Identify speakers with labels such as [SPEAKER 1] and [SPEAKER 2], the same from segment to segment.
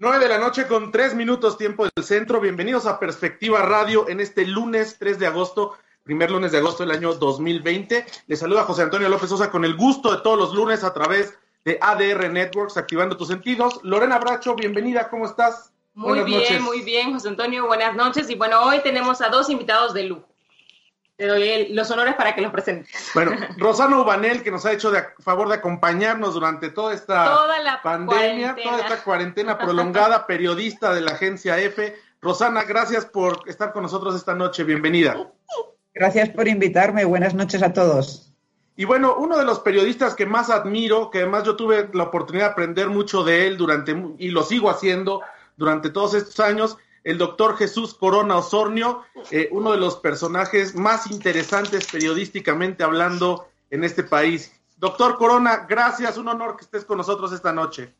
[SPEAKER 1] 9 de la noche con 3 minutos tiempo del centro. Bienvenidos a Perspectiva Radio en este lunes 3 de agosto, primer lunes de agosto del año 2020. Les saluda José Antonio López Sosa con el gusto de todos los lunes a través de ADR Networks, activando tus sentidos. Lorena Bracho, bienvenida, ¿cómo estás?
[SPEAKER 2] Muy bien, muy bien, José Antonio, buenas noches. Y bueno, hoy tenemos a dos invitados de lujo. Te doy los honores para que los presentes.
[SPEAKER 1] Bueno, Rosana Ubanel, que nos ha hecho de favor de acompañarnos durante toda esta pandemia, toda esta cuarentena prolongada, periodista de la agencia F. Rosana, gracias por estar con nosotros esta noche. Bienvenida.
[SPEAKER 3] Gracias por invitarme. Buenas noches a todos.
[SPEAKER 1] Y bueno, uno de los periodistas que más admiro, que además yo tuve la oportunidad de aprender mucho de él durante, y lo sigo haciendo durante todos estos años, el doctor Jesús Corona Osornio, eh, uno de los personajes más interesantes periodísticamente hablando en este país. Doctor Corona, gracias, un honor que estés con nosotros esta noche.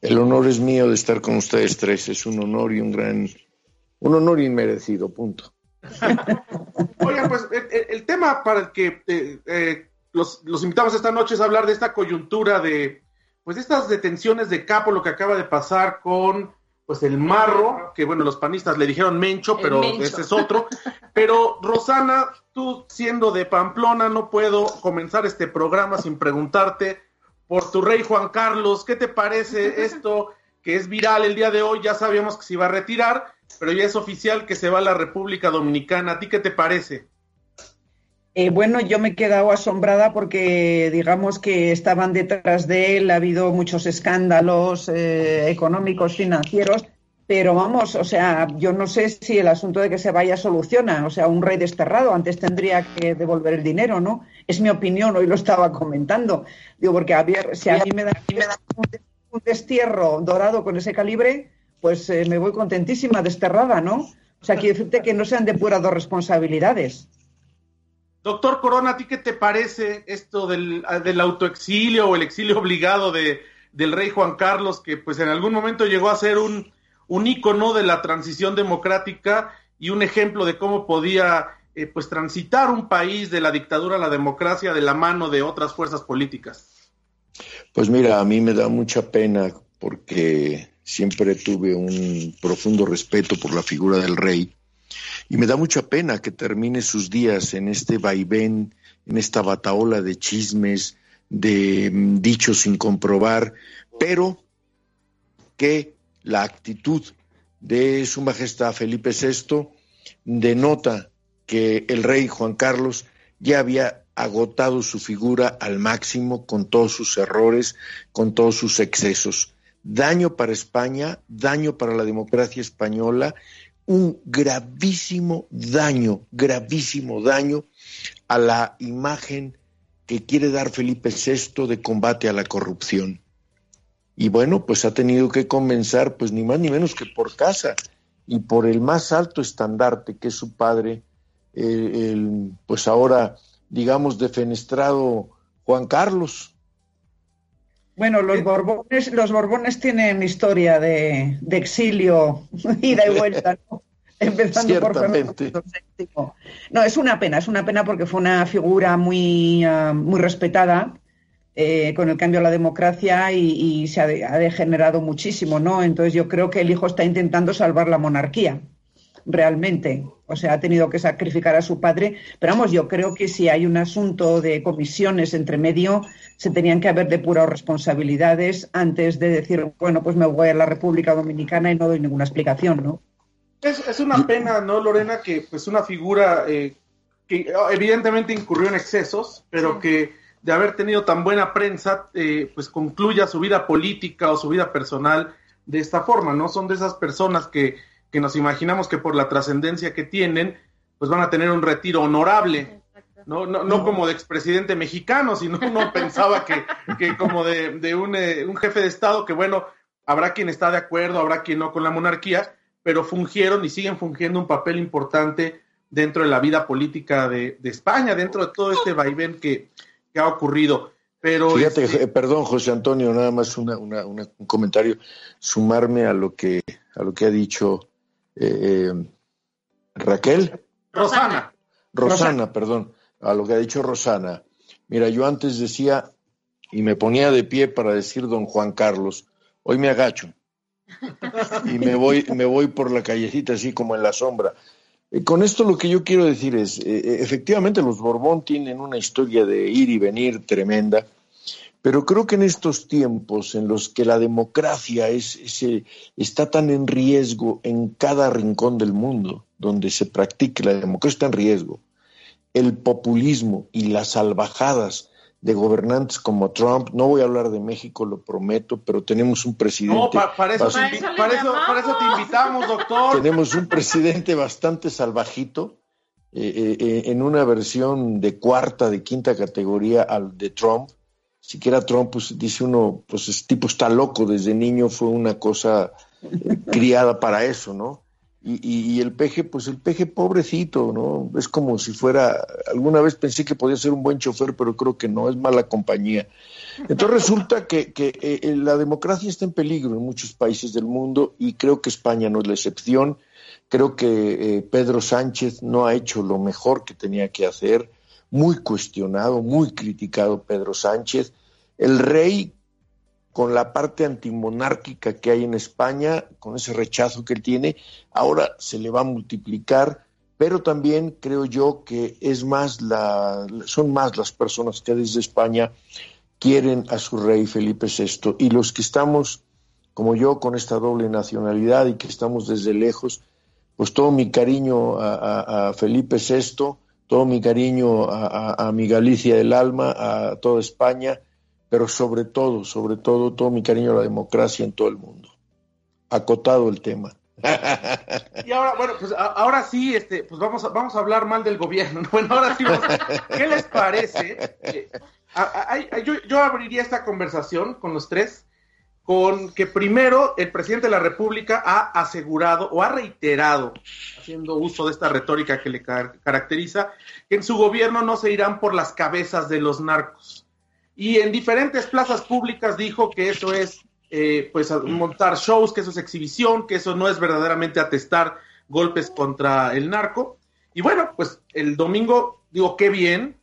[SPEAKER 4] El honor es mío de estar con ustedes tres, es un honor y un gran, un honor inmerecido, punto.
[SPEAKER 1] Oigan, pues el, tema para el que eh, eh, los, los, invitamos esta noche es hablar de esta coyuntura de, pues de estas detenciones de capo, lo que acaba de pasar con pues el marro, que bueno, los panistas le dijeron mencho, pero ese es otro. Pero Rosana, tú siendo de Pamplona, no puedo comenzar este programa sin preguntarte por tu rey Juan Carlos, ¿qué te parece esto que es viral el día de hoy? Ya sabíamos que se iba a retirar, pero ya es oficial que se va a la República Dominicana. ¿A ti qué te parece?
[SPEAKER 3] Eh, bueno, yo me he quedado asombrada porque digamos que estaban detrás de él, ha habido muchos escándalos eh, económicos, financieros, pero vamos, o sea, yo no sé si el asunto de que se vaya soluciona, o sea, un rey desterrado antes tendría que devolver el dinero, ¿no? Es mi opinión, hoy lo estaba comentando. Digo, porque a si a mí me da, un, destierro dorado con ese calibre, pues eh, me voy contentísima, desterrada, ¿no? O sea, quiero decirte que no se han depurado responsabilidades.
[SPEAKER 1] Doctor Corona, ¿a ti qué te parece esto del, autoexilio o el exilio obligado de, del rey Juan Carlos, que pues en algún momento llegó a ser un, un ícono de la transición democrática y un ejemplo de cómo podía eh, pues transitar un país de la dictadura a la democracia de la mano de otras fuerzas políticas?
[SPEAKER 4] Pues mira, a mí me da mucha pena porque siempre tuve un profundo respeto por la figura del rey y me da mucha pena que termine sus días en este vaivén, en esta bataola de chismes, de mm, dichos sin comprobar, pero que la actitud de Su Majestad Felipe VI denota que el rey Juan Carlos ya había agotado su figura al máximo con todos sus errores, con todos sus excesos. Daño para España, daño para la democracia española un gravísimo daño, gravísimo daño a la imagen que quiere dar Felipe VI de combate a la corrupción. Y bueno, pues ha tenido que comenzar, pues ni más ni menos que por casa y por el más alto estandarte que es su padre, el, pues ahora, digamos, defenestrado Juan Carlos.
[SPEAKER 3] Bueno, los Borbones, los Borbones tienen historia de, exilio, ida y vuelta, ¿no?
[SPEAKER 4] Empezando por Fernando
[SPEAKER 3] No, es una pena, es una pena porque fue una figura muy, ah, muy respetada eh, con el cambio a la democracia y, se ha, degenerado muchísimo, ¿no? Entonces yo creo que el hijo está intentando salvar la monarquía, realmente. O sea, ha tenido que sacrificar a su padre. Pero vamos, yo creo que si hay un asunto de comisiones entre medio, se tenían que haber depurado responsabilidades antes de decir, bueno, pues me voy a la República Dominicana y no doy ninguna explicación, ¿no?
[SPEAKER 1] Es, una pena, ¿no, Lorena? Que pues una figura eh, que evidentemente incurrió en excesos, pero que de haber tenido tan buena prensa, eh, pues concluya su vida política o su vida personal de esta forma, ¿no? Son de esas personas que, que nos imaginamos que por la trascendencia que tienen, pues van a tener un retiro honorable no, no, no como de expresidente mexicano, sino uno pensaba que, que como de, de un, eh, un, jefe de Estado, que bueno, habrá quien está de acuerdo, habrá quien no con la monarquía, pero fungieron y siguen fungiendo un papel importante dentro de la vida política de, de España, dentro de todo este vaivén que, que ha ocurrido. Pero
[SPEAKER 4] Fíjate, este eh, perdón, José Antonio, nada más una, una, un comentario, sumarme a lo que, a lo que ha dicho eh, Raquel.
[SPEAKER 1] Rosana.
[SPEAKER 4] Rosana, perdón a lo que ha dicho Rosana. Mira, yo antes decía y me ponía de pie para decir don Juan Carlos, hoy me agacho y me voy, me voy por la callecita así como en la sombra. Eh, con esto lo que yo quiero decir es, eh, eh, efectivamente los Borbón tienen una historia de ir y venir tremenda, pero creo que en estos tiempos en los que la democracia es, está tan en riesgo en cada rincón del mundo donde se practique la democracia, está en riesgo. El populismo y las salvajadas de gobernantes como Trump. No voy a hablar de México, lo prometo, pero tenemos un presidente. No,
[SPEAKER 1] para, eso, te invitamos, doctor.
[SPEAKER 4] Tenemos un presidente bastante salvajito, eh, eh, eh, en una versión de cuarta, de quinta categoría al de Trump. Siquiera Trump, pues dice uno, pues es tipo está loco desde niño, fue una cosa criada para eso, ¿no? Y, el peje, pues el peje pobrecito, ¿no? Es como si fuera, alguna vez pensé que podía ser un buen chofer, pero creo que no, es mala compañía. Entonces resulta que, que eh, eh, la democracia está en peligro en muchos países del mundo y creo que España no es la excepción. Creo que eh, Pedro Sánchez no ha hecho lo mejor que tenía que hacer, muy cuestionado, muy criticado Pedro Sánchez. El rey con la parte antimonárquica que hay en España, con ese rechazo que él tiene, ahora se le va a multiplicar, pero también creo yo que es más la, son más las personas que desde España quieren a su rey Felipe VI y los que estamos, como yo, con esta doble nacionalidad y que estamos desde lejos, pues todo mi cariño a, Felipe VI, todo mi cariño a mi Galicia del alma, a toda España, pero sobre todo, sobre todo, todo mi cariño a la democracia en todo el mundo. Acotado el tema.
[SPEAKER 1] Y ahora, bueno, pues ahora sí, este, pues vamos a, vamos a hablar mal del gobierno. Bueno, ahora sí, ¿qué les parece? Eh, yo, yo abriría esta conversación con los tres con que primero el presidente de la República ha asegurado o ha reiterado, haciendo uso de esta retórica que le caracteriza, que en su gobierno no se irán por las cabezas de los narcos y en diferentes plazas públicas dijo que eso es eh, pues montar shows, que eso es exhibición, que eso no es verdaderamente atestar golpes contra el narco. Y bueno, pues el domingo, digo, qué bien,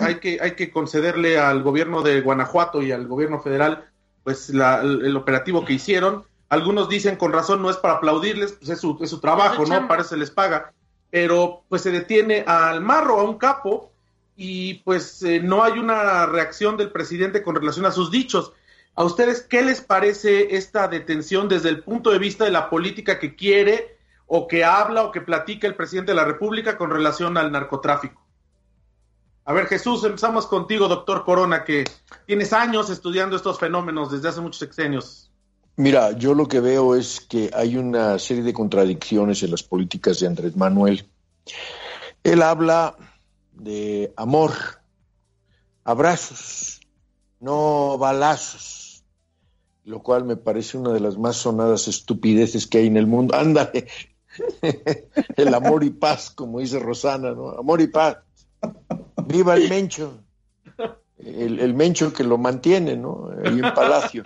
[SPEAKER 1] hay que, hay que concederle al gobierno de Guanajuato y al gobierno federal pues el, operativo que hicieron. Algunos dicen con razón no es para aplaudirles, pues es su, es su trabajo, ¿no? Parece les paga. Pero pues se detiene al marro, a un capo, y pues eh, no hay una reacción del presidente con relación a sus dichos. ¿A ustedes qué les parece esta detención desde el punto de vista de la política que quiere o que habla o que platica el presidente de la República con relación al narcotráfico? A ver, Jesús, empezamos contigo, doctor Corona, que tienes años estudiando estos fenómenos desde hace muchos sexenios.
[SPEAKER 4] Mira, yo lo que veo es que hay una serie de contradicciones en las políticas de Andrés Manuel. Él habla de amor, abrazos, no balazos, lo cual me parece una de las más sonadas estupideces que hay en el mundo. Ándale, el amor y paz, como dice Rosana, ¿no? Amor y paz. Viva el Mencho, el, el Mencho que lo mantiene, ¿no? En Palacio.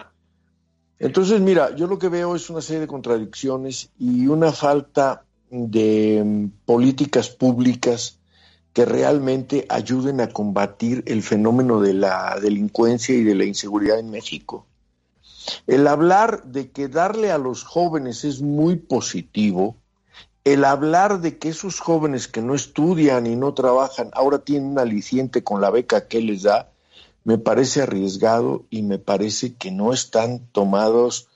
[SPEAKER 4] Entonces, mira, yo lo que veo es una serie de contradicciones y una falta de mm, políticas públicas que realmente ayuden a combatir el fenómeno de la delincuencia y de la inseguridad en México. El hablar de que darle a los jóvenes es muy positivo, el hablar de que esos jóvenes que no estudian y no trabajan ahora tienen un aliciente con la beca que les da, me parece arriesgado y me parece que no están tomados,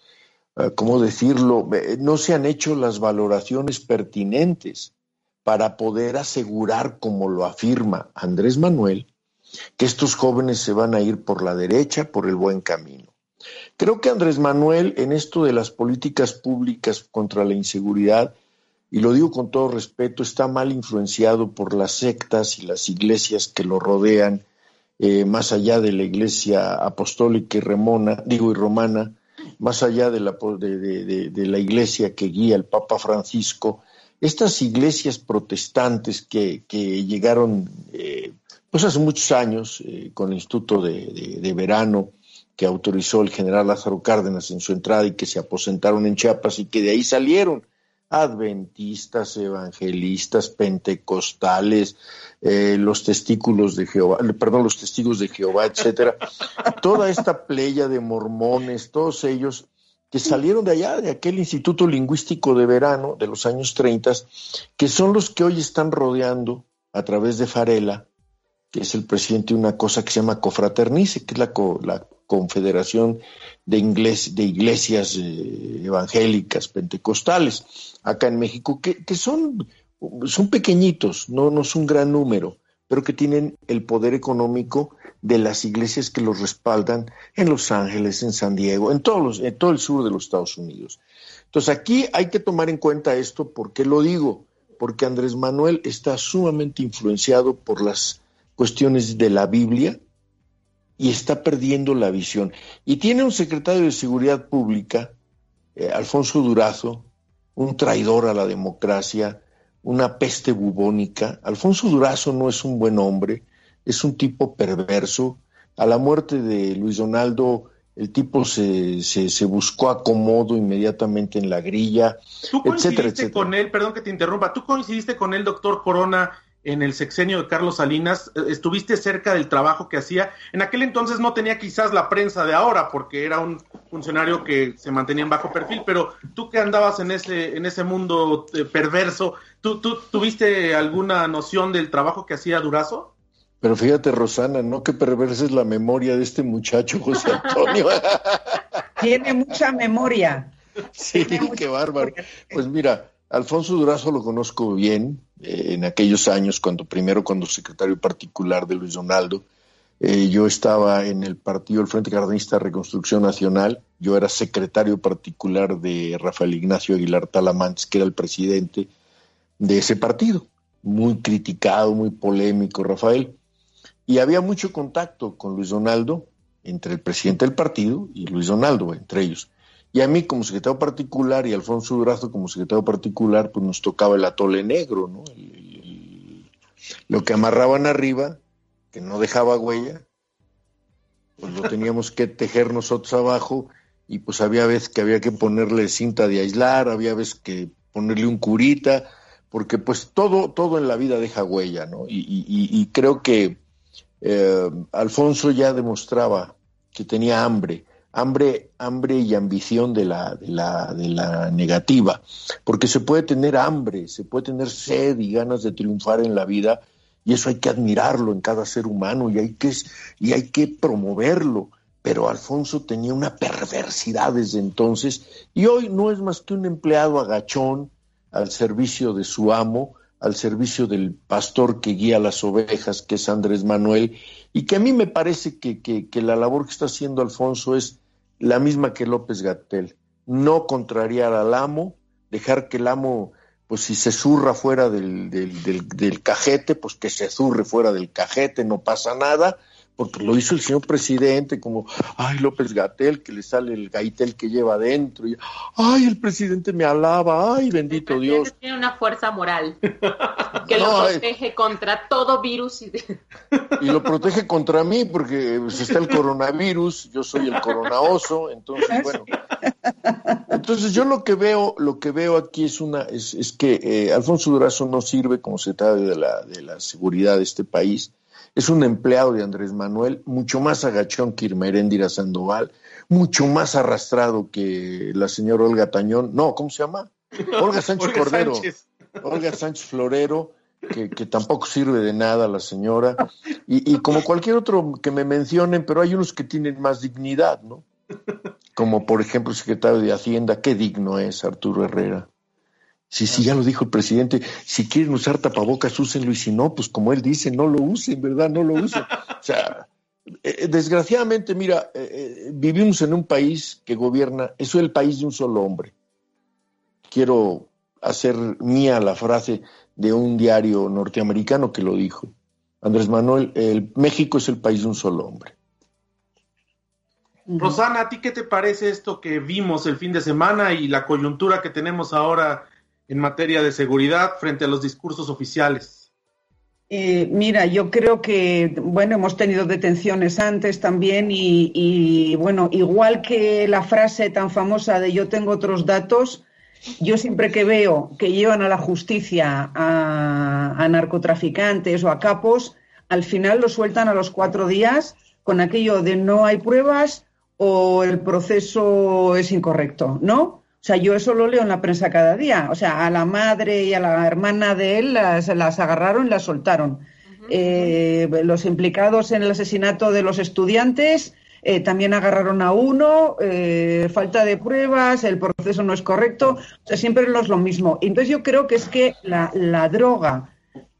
[SPEAKER 4] eh, ¿cómo decirlo? Eh, no se han hecho las valoraciones pertinentes para poder asegurar, como lo afirma Andrés Manuel, que estos jóvenes se van a ir por la derecha, por el buen camino. Creo que Andrés Manuel, en esto de las políticas públicas contra la inseguridad, y lo digo con todo respeto, está mal influenciado por las sectas y las iglesias que lo rodean, eh, más allá de la iglesia apostólica y remona, digo y romana, más allá de la, de la iglesia que guía el Papa Francisco, estas iglesias protestantes que, llegaron eh, pues hace muchos años eh, con el Instituto de, Verano que autorizó el general Lázaro Cárdenas en su entrada y que se aposentaron en Chiapas y que de ahí salieron adventistas, evangelistas, pentecostales, eh, los testículos de Jehová, perdón, los testigos de Jehová, etcétera. Toda esta playa de mormones, todos ellos que salieron de allá, de aquel Instituto Lingüístico de Verano de los años 30, que son los que hoy están rodeando a través de Farela, que es el presidente de una cosa que se llama Cofraternice, que es la, la Confederación de, de Iglesias eh, Evangélicas Pentecostales, acá en México, que, que son, son pequeñitos, no, no es un gran número, pero que tienen el poder económico de las iglesias que los respaldan en Los Ángeles, en San Diego, en, todos los, en todo el sur de los Estados Unidos. Entonces aquí hay que tomar en cuenta esto, ¿por qué lo digo? Porque Andrés Manuel está sumamente influenciado por las cuestiones de la Biblia y está perdiendo la visión. Y tiene un secretario de Seguridad Pública, eh, Alfonso Durazo, un traidor a la democracia, una peste bubónica. Alfonso Durazo no es un buen hombre, es un tipo perverso. A la muerte de Luis Donaldo, el tipo se, se, buscó acomodo inmediatamente en la grilla,
[SPEAKER 1] ¿Tú coincidiste con él, perdón que te interrumpa, tú coincidiste con él, doctor Corona, en el sexenio de Carlos Salinas, eh, estuviste cerca del trabajo que hacía. En aquel entonces no tenía quizás la prensa de ahora, porque era un funcionario que se mantenía en bajo perfil, pero tú que andabas en ese, en ese mundo eh, perverso, ¿tú, ¿tú tuviste alguna noción del trabajo que hacía Durazo?
[SPEAKER 4] Pero fíjate, Rosana, no que perverses la memoria de este muchacho, José Antonio.
[SPEAKER 3] Tiene mucha memoria.
[SPEAKER 4] Sí, qué bárbaro. Pues mira, Alfonso Durazo lo conozco bien eh, en aquellos años, cuando primero cuando secretario particular de Luis Donaldo. Eh, yo estaba en el partido, el Frente Cardenista de Reconstrucción Nacional. Yo era secretario particular de Rafael Ignacio Aguilar Talamantes, que era el presidente de ese partido. Muy criticado, muy polémico, Rafael y había mucho contacto con Luis Donaldo, entre el presidente del partido y Luis Donaldo, entre ellos. Y a mí como secretario particular y Alfonso Durazo como secretario particular, pues nos tocaba el atole negro, ¿no? lo que amarraban arriba, que no dejaba huella, pues lo teníamos que tejer nosotros abajo y pues había veces que había que ponerle cinta de aislar, había veces que ponerle un curita, porque pues todo, todo en la vida deja huella, ¿no? y creo que eh, Alfonso ya demostraba que tenía hambre, hambre, hambre y ambición de la, de la, de la negativa, porque se puede tener hambre, se puede tener sed y ganas de triunfar en la vida, y eso hay que admirarlo en cada ser humano y hay que, y hay que promoverlo. Pero Alfonso tenía una perversidad desde entonces y hoy no es más que un empleado agachón al servicio de su amo, al servicio del pastor que guía las ovejas, que es Andrés Manuel, y que a mí me parece que, que, la labor que está haciendo Alfonso es la misma que López Gatel, no contrariar al amo, dejar que el amo, pues si se zurra fuera del, del, del cajete, pues que se zurre fuera del cajete, no pasa nada, porque lo hizo el señor presidente, como, ay, López Gatel, que le sale el gaitel que lleva adentro, y, ay, el presidente me alaba, ay, bendito Dios.
[SPEAKER 2] Tiene una fuerza moral que lo protege contra todo virus. Y...
[SPEAKER 4] y... lo protege contra mí, porque pues, está el coronavirus, yo soy el coronaoso, entonces, bueno. Entonces, yo lo que veo, lo que veo aquí es una, es, es que eh, Alfonso Durazo no sirve como se trata de la, de la seguridad de este país es un empleado de Andrés Manuel, mucho más agachón que Irmeréndira Sandoval, mucho más arrastrado que la señora Olga Tañón, no, ¿cómo se llama? Olga Sánchez Cordero, Olga Sánchez Florero, que, tampoco sirve de nada la señora, y, y, como cualquier otro que me mencionen, pero hay unos que tienen más dignidad, ¿no? Como por ejemplo el secretario de Hacienda, qué digno es Arturo Herrera. Sí, sí, ya lo dijo el presidente. Si quieren usar tapabocas, úsenlo. Y si no, pues como él dice, no lo usen, ¿verdad? No lo usen. O sea, eh, desgraciadamente, mira, eh, eh, vivimos en un país que gobierna, eso es el país de un solo hombre. Quiero hacer mía la frase de un diario norteamericano que lo dijo. Andrés Manuel, el, México es el país de un solo hombre.
[SPEAKER 1] Rosana, ¿a ti qué te parece esto que vimos el fin de semana y la coyuntura que tenemos ahora en materia de seguridad frente a los discursos oficiales?
[SPEAKER 3] Eh, mira, yo creo que, bueno, hemos tenido detenciones antes también y, bueno, igual que la frase tan famosa de yo tengo otros datos, yo siempre que veo que llevan a la justicia a, narcotraficantes o a capos, al final los sueltan a los cuatro días con aquello de no hay pruebas o el proceso es incorrecto, ¿no? O sea, yo eso lo leo en la prensa cada día. O sea, a la madre y a la hermana de él las, las agarraron y las soltaron. Eh, los implicados en el asesinato de los estudiantes eh, también agarraron a uno, eh, falta de pruebas, el proceso no es correcto, o sea, siempre es lo mismo. Entonces yo creo que es que la, la droga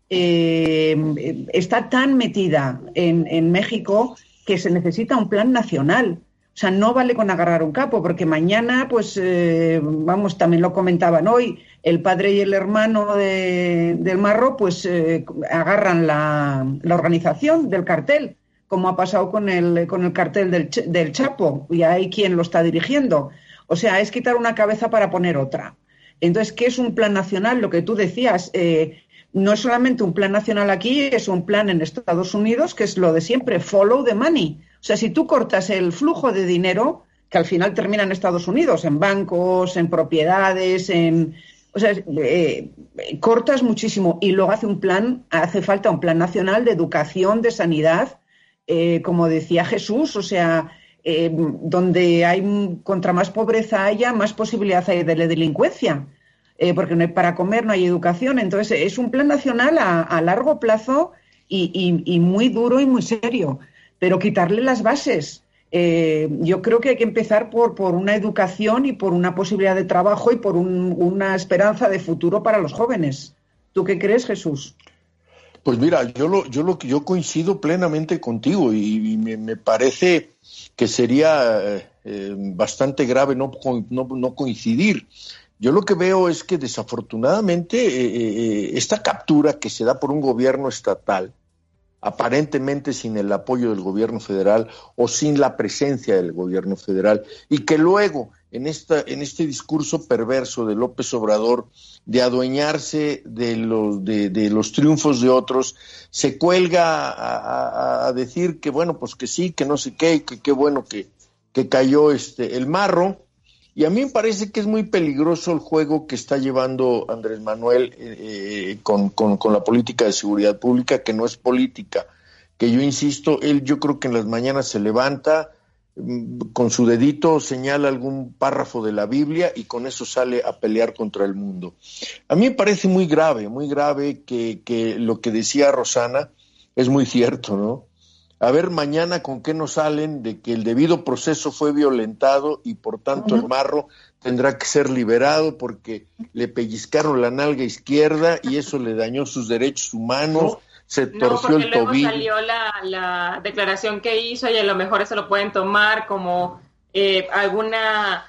[SPEAKER 3] está tan metida en, en México que se necesita un plan nacional. O sea, no vale con agarrar un capo, porque mañana, pues, eh, vamos, también lo comentaban hoy, el padre y el hermano del Marro, pues, eh, agarran la, organización del cartel, como ha pasado con el, con el cartel del, del Chapo, y hay quien lo está dirigiendo. O sea, es quitar una cabeza para poner otra. Entonces, ¿qué es un plan nacional? Lo que tú decías, eh, no es solamente un plan nacional aquí, es un plan en Estados Unidos, que es lo de siempre, follow the money. O sea, si tú cortas el flujo de dinero, que al final termina en Estados Unidos, en bancos, en propiedades, en... O sea, eh, cortas muchísimo y luego hace un plan, hace falta un plan nacional de educación, de sanidad, eh, como decía Jesús, o sea, eh, donde hay contra más pobreza haya, más posibilidad hay de la delincuencia, porque no hay para comer, no hay educación. Entonces, es un plan nacional a, largo plazo y, muy duro y muy serio pero quitarle las bases. Eh, yo creo que hay que empezar por, por una educación y por una posibilidad de trabajo y por una esperanza de futuro para los jóvenes. ¿Tú qué crees, Jesús?
[SPEAKER 4] Pues mira, yo lo, yo lo yo coincido plenamente contigo y, me, parece que sería eh, bastante grave no, no, coincidir. Yo lo que veo es que desafortunadamente eh, esta captura que se da por un gobierno estatal aparentemente sin el apoyo del gobierno federal o sin la presencia del gobierno federal, y que luego en, esta, en este discurso perverso de López Obrador de adueñarse de los, de, los triunfos de otros, se cuelga a, decir que bueno, pues que sí, que no sé qué, que qué bueno que, que cayó este, el marro, y a mí me parece que es muy peligroso el juego que está llevando Andrés Manuel eh, eh, con, con, la política de seguridad pública, que no es política, que yo insisto, él yo creo que en las mañanas se levanta, mm, con su dedito señala algún párrafo de la Biblia y con eso sale a pelear contra el mundo. A mí me parece muy grave, muy grave que, que lo que decía Rosana es muy cierto, ¿no? A ver mañana con qué nos salen de que el debido proceso fue violentado y por tanto el marro tendrá que ser liberado porque le pellizcaron la nalga izquierda y eso le dañó sus derechos humanos. Se torció el tobillo.
[SPEAKER 2] salió la, declaración que hizo y a lo mejor eso lo pueden tomar como eh, alguna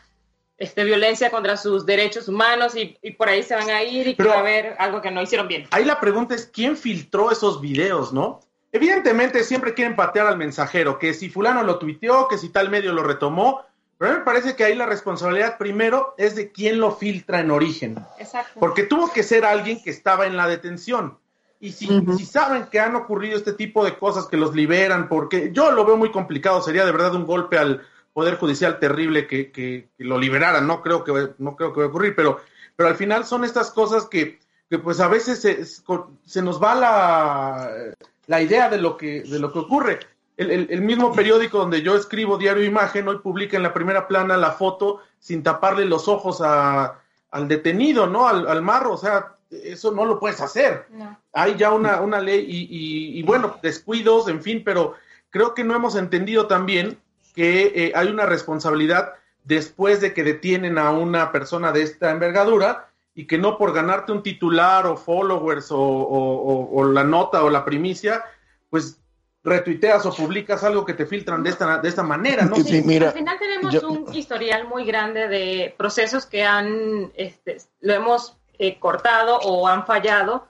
[SPEAKER 2] este, violencia contra sus derechos humanos y, por ahí se van a ir y que va a haber algo que no hicieron bien.
[SPEAKER 1] Ahí la pregunta es, ¿quién filtró esos videos, no? Evidentemente siempre quieren patear al mensajero, que si fulano lo tuiteó, que si tal medio lo retomó, pero a mí me parece que ahí la responsabilidad primero es de quién lo filtra en origen. Exacto. Porque tuvo que ser alguien que estaba en la detención. Y si, si, saben que han ocurrido este tipo de cosas que los liberan, porque yo lo veo muy complicado, sería de verdad un golpe al Poder Judicial terrible que, que, lo liberaran, no creo que, no creo que va a ocurrir, pero, pero al final son estas cosas que, que pues a veces se, se nos va la la idea de lo que, de lo que ocurre. El, mismo periódico donde yo escribo Diario Imagen hoy publica en la primera plana la foto sin taparle los ojos al detenido, ¿no? Al, marro, o sea, eso no lo puedes hacer. Hay ya una, una ley y, bueno, descuidos, en fin, pero creo que no hemos entendido también que eh, hay una responsabilidad después de que detienen a una persona de esta envergadura, y que no por ganarte un titular o followers o, la nota o la primicia, pues retuiteas o publicas algo que te filtran de esta, de esta manera, ¿no?
[SPEAKER 2] Sí, mira, al final tenemos un historial muy grande de procesos que han, este, lo hemos eh, cortado o han fallado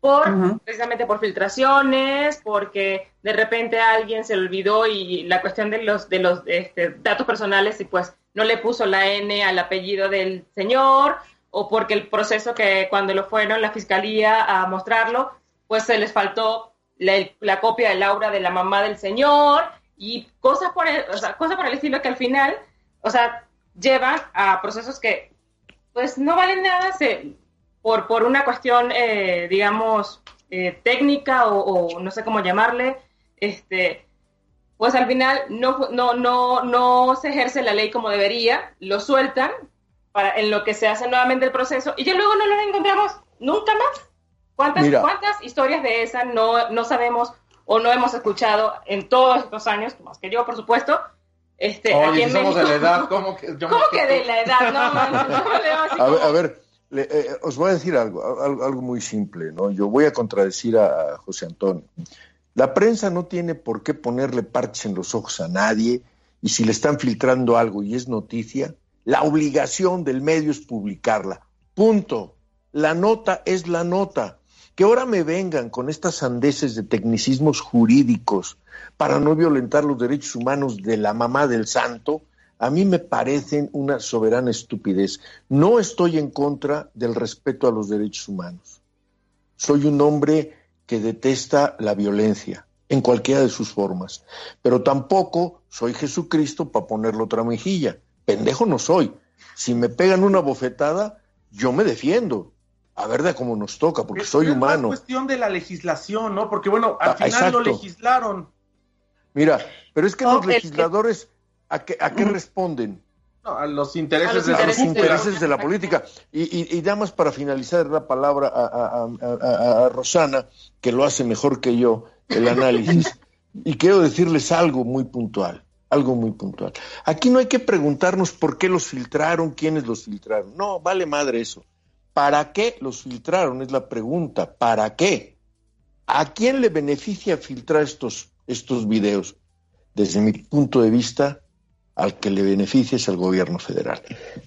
[SPEAKER 2] por, precisamente por filtraciones, porque de repente alguien se olvidó y la cuestión de los, de los este, datos personales y pues no le puso la N al apellido del señor, o porque el proceso que cuando lo fueron la fiscalía a mostrarlo, pues se les faltó la, copia de Laura de la mamá del señor y cosas por el, o sea, cosas por el estilo que al final, o sea, llevan a procesos que pues no valen nada se, por, por una cuestión, eh, digamos, eh, técnica o, no sé cómo llamarle, este, pues al final no, no, no, no se ejerce la ley como debería, lo sueltan para, en lo que se hace nuevamente el proceso y ya luego no los encontramos nunca más. ¿Cuántas, ¿cuántas historias de esas no, no sabemos o no hemos escuchado en todos estos años, más que yo, por supuesto?
[SPEAKER 1] Este, Oye, somos de la edad, ¿cómo que,
[SPEAKER 2] ¿Cómo que de la edad? No,
[SPEAKER 4] a, ver, a ver, eh, os voy a decir algo, algo, muy simple, ¿no? Yo voy a contradecir a José Antonio. La prensa no tiene por qué ponerle parches en los ojos a nadie y si le están filtrando algo y es noticia, la obligación del medio es publicarla. Punto. La nota es la nota. Que ahora me vengan con estas sandeces de tecnicismos jurídicos para no violentar los derechos humanos de la mamá del santo, a mí me parecen una soberana estupidez. No estoy en contra del respeto a los derechos humanos. Soy un hombre que detesta la violencia en cualquiera de sus formas, pero tampoco soy Jesucristo para ponerle otra mejilla. Pendejo no soy. Si me pegan una bofetada, yo me defiendo. A ver de cómo nos toca, porque soy humano.
[SPEAKER 1] Es cuestión de la legislación, ¿no? Porque bueno, al ah, final lo legislaron.
[SPEAKER 4] Mira, pero es que los legisladores, ¿a qué, a qué responden?
[SPEAKER 1] a los intereses, de,
[SPEAKER 4] los intereses de la política. Y, y, y más para finalizar la palabra a, Rosana, que lo hace mejor que yo, el análisis. y quiero decirles algo muy puntual, algo muy puntual. Aquí no hay que preguntarnos por qué los filtraron, quiénes los filtraron. No, vale madre eso. ¿Para qué los filtraron? Es la pregunta. ¿Para qué? ¿A quién le beneficia filtrar estos, estos videos? Desde mi punto de vista, al que le beneficie es al gobierno federal.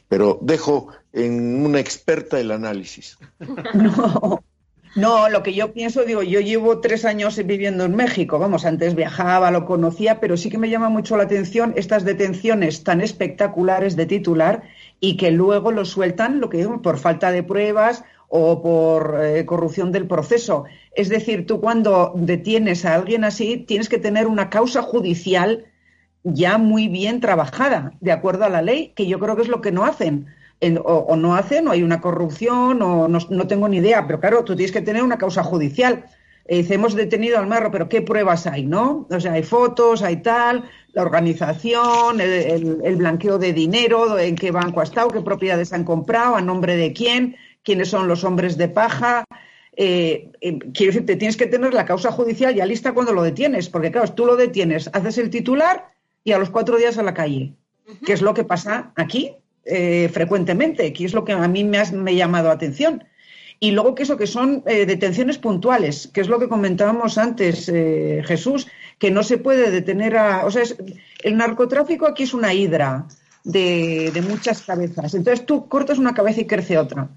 [SPEAKER 4] Pero dejo en una experta el análisis.
[SPEAKER 3] No, no, lo que yo pienso, digo, yo llevo tres años viviendo en México, vamos, antes viajaba, lo conocía, pero sí que me llama mucho la atención estas detenciones tan espectaculares de titular y que luego lo sueltan, lo que digo, por falta de pruebas o por eh, corrupción del proceso. Es decir, tú cuando detienes a alguien así, tienes que tener una causa judicial ya muy bien trabajada, de acuerdo a la ley, que yo creo que es lo que no hacen. O, no hacen, o hay una corrupción, o no, tengo ni idea, pero claro, tú tienes que tener una causa judicial. Eh, hemos detenido al marro, pero ¿qué pruebas hay, no? O sea, hay fotos, hay tal, la organización, el, blanqueo de dinero, en qué banco ha estado, qué propiedades han comprado, a nombre de quién, quiénes son los hombres de paja. Eh, eh, quiero decir, te tienes que tener la causa judicial ya lista cuando lo detienes, porque claro, tú lo detienes, haces el titular y a los cuatro días a la calle, que es lo que pasa aquí eh, frecuentemente, que es lo que a mí me ha llamado atención. Y luego que eso que son eh, detenciones puntuales, que es lo que comentábamos antes, eh, Jesús, que no se puede detener a... O sea, el narcotráfico aquí es una hidra de, de, muchas cabezas. Entonces tú cortas una cabeza y crece otra.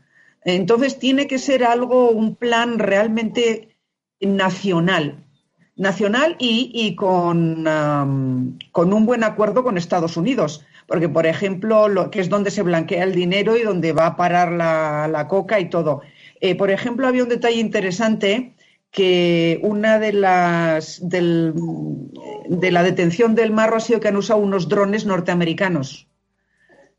[SPEAKER 3] Entonces tiene que ser algo, un plan realmente nacional nacional y, con, con, un buen acuerdo con Estados Unidos. Porque, por ejemplo, lo, que es donde se blanquea el dinero y donde va a parar la, coca y todo. Eh, por ejemplo, había un detalle interesante que una de las del, de la detención del marro ha sido que han usado unos drones norteamericanos.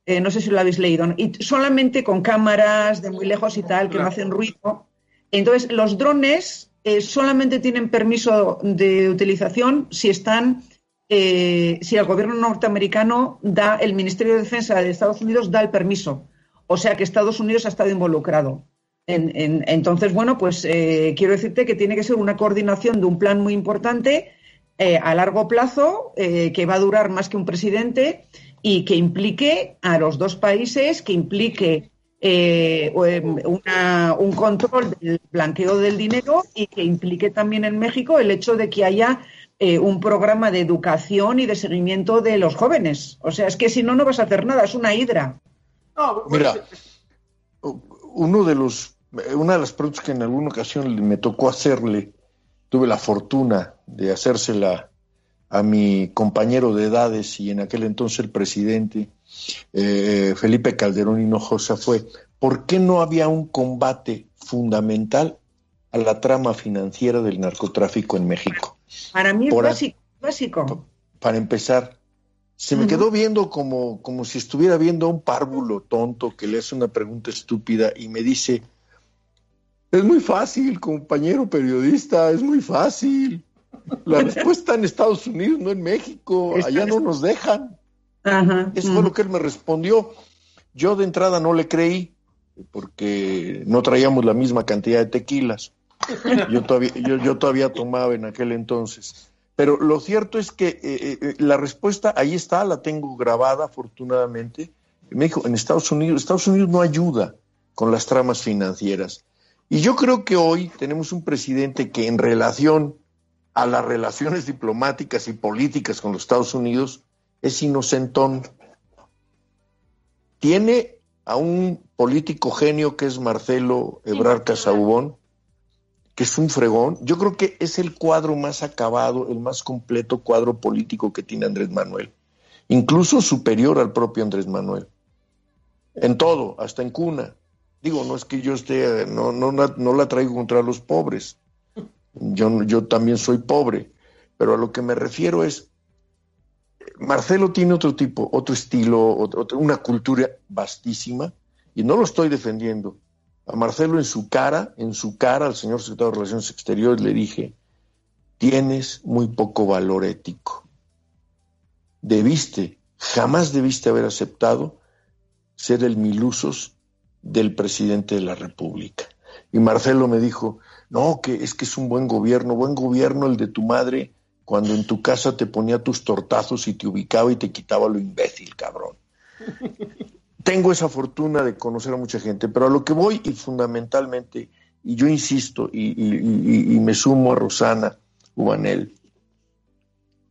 [SPEAKER 3] Eh, no sé si lo habéis leído. Y solamente con cámaras de muy lejos y tal, que no hacen ruido. Entonces, los drones eh, solamente tienen permiso de utilización si están, eh, si el gobierno norteamericano da, el Ministerio de Defensa de Estados Unidos da el permiso. O sea que Estados Unidos ha estado involucrado. entonces, bueno, pues eh, quiero decirte que tiene que ser una coordinación de un plan muy importante a largo plazo, que va a durar más que un presidente y que implique a los dos países, que implique eh, em, un control del blanqueo del dinero y que implique también en México el hecho de que haya eh, un programa de educación y de seguimiento de los jóvenes. O sea, es que si no, no vas a hacer nada, es una hidra.
[SPEAKER 4] Mira, uno de los, una de las preguntas que en alguna ocasión me tocó hacerle, tuve la fortuna de hacérsela a mi compañero de edades y en aquel entonces el presidente, eh, Felipe Calderón Hinojosa, fue ¿por qué no había un combate fundamental a la trama financiera del narcotráfico en México?
[SPEAKER 3] Para mí es básico,
[SPEAKER 4] Para empezar, se me quedó viendo como, como si estuviera viendo a un párvulo tonto que le hace una pregunta estúpida y me dice, es muy fácil, compañero periodista, es muy fácil. La respuesta en Estados Unidos, no en México. Allá no nos dejan. Eso fue lo que él me respondió. Yo de entrada no le creí, porque no traíamos la misma cantidad de tequilas. Yo todavía, yo, todavía tomaba en aquel entonces. Pero lo cierto es que eh, eh, eh, la respuesta ahí está, la tengo grabada afortunadamente. Me dijo, en Estados Unidos, Estados Unidos no ayuda con las tramas financieras. Y yo creo que hoy tenemos un presidente que en relación a las relaciones diplomáticas y políticas con los Estados Unidos es inocentón. Tiene a un político genio que es Marcelo Ebrard Casaubón, que es un fregón. Yo creo que es el cuadro más acabado, el más completo cuadro político que tiene Andrés Manuel, incluso superior al propio Andrés Manuel. En todo, hasta en cuna. Digo, no es que yo esté, no, no, no la traigo contra los pobres. Yo, yo también soy pobre, pero a lo que me refiero es, Marcelo tiene otro tipo, otro estilo, una cultura vastísima, y no lo estoy defendiendo. A Marcelo en su cara, en su cara al señor secretario de Relaciones Exteriores le dije, tienes muy poco valor ético. Debiste, jamás debiste haber aceptado ser el milusos del presidente de la República. Y Marcelo me dijo, no, que es que es un buen gobierno, buen gobierno el de tu madre, cuando en tu casa te ponía tus tortazos y te ubicaba y te quitaba lo imbécil, cabrón. Tengo esa fortuna de conocer a mucha gente, pero a lo que voy y fundamentalmente, y yo insisto y, me sumo a Rosana Ubanel,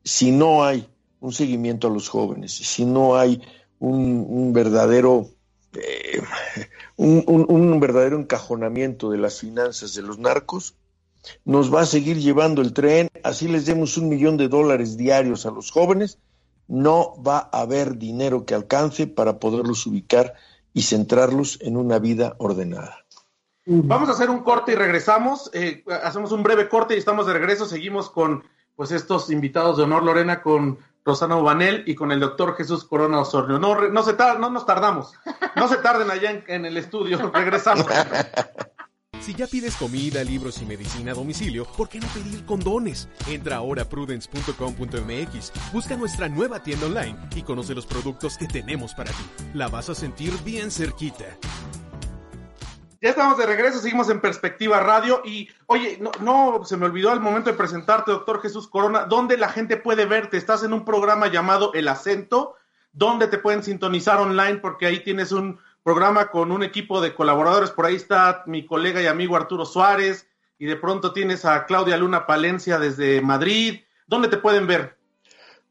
[SPEAKER 4] si no hay un seguimiento a los jóvenes, si no hay un, verdadero eh, un, verdadero encajonamiento de las finanzas de los narcos, nos va a seguir llevando el tren, así les demos un millón de dólares diarios a los jóvenes, no va a haber dinero que alcance para poderlos ubicar y centrarlos en una vida ordenada.
[SPEAKER 1] Vamos a hacer un corte y regresamos. Eh, hacemos un breve corte y estamos de regreso. Seguimos con pues estos invitados de honor, Lorena, con Rosana Ubanel y con el doctor Jesús Corona Osornio. No, no, se no nos tardamos. No se tarden allá en, el estudio. Regresamos.
[SPEAKER 5] Si ya pides comida, libros y medicina a domicilio, ¿por qué no pedir condones? Entra ahora a prudence.com.mx, busca nuestra nueva tienda online y conoce los productos que tenemos para ti. La vas a sentir bien cerquita.
[SPEAKER 1] Ya estamos de regreso, seguimos en Perspectiva Radio y, oye, no, no se me olvidó al momento de presentarte, doctor Jesús Corona, ¿dónde la gente puede verte? Estás en un programa llamado El Acento, ¿dónde te pueden sintonizar online? Porque ahí tienes un programa con un equipo de colaboradores, por ahí está mi colega y amigo Arturo Suárez, y de pronto tienes a Claudia Luna Palencia desde Madrid, ¿dónde te pueden ver?